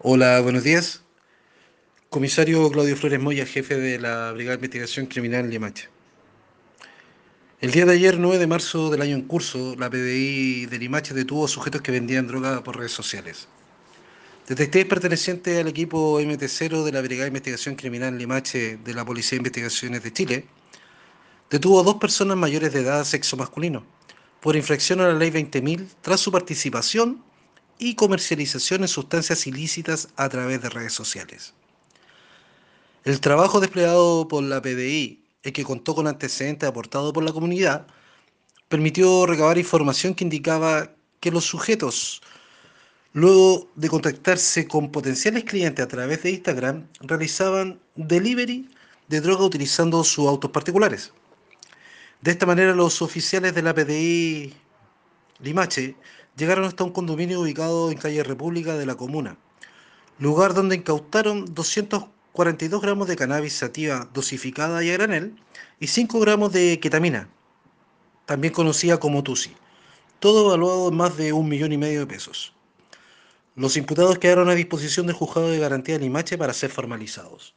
Hola, buenos días. Comisario Claudio Flores Moya, jefe de la Brigada de Investigación Criminal Limache. El día de ayer, 9 de marzo del año en curso, la PDI de Limache detuvo sujetos que vendían droga por redes sociales. Detectives pertenecientes al equipo MT0 de la Brigada de Investigación Criminal Limache de la Policía de Investigaciones de Chile detuvo a dos personas mayores de edad sexo masculino por infracción a la ley 20.000 tras su participación y comercialización en sustancias ilícitas a través de redes sociales. El trabajo desplegado por la PDI, el que contó con antecedentes aportados por la comunidad, permitió recabar información que indicaba que los sujetos, luego de contactarse con potenciales clientes a través de Instagram, realizaban delivery de droga utilizando sus autos particulares. De esta manera, los oficiales de la PDI Limache llegaron hasta un condominio ubicado en calle República de la comuna, lugar donde incautaron 242 gramos de cannabis sativa dosificada y a granel y 5 gramos de ketamina, también conocida como TUSI, todo evaluado en más de un millón y medio de pesos. Los imputados quedaron a disposición del juzgado de garantía de Limache para ser formalizados.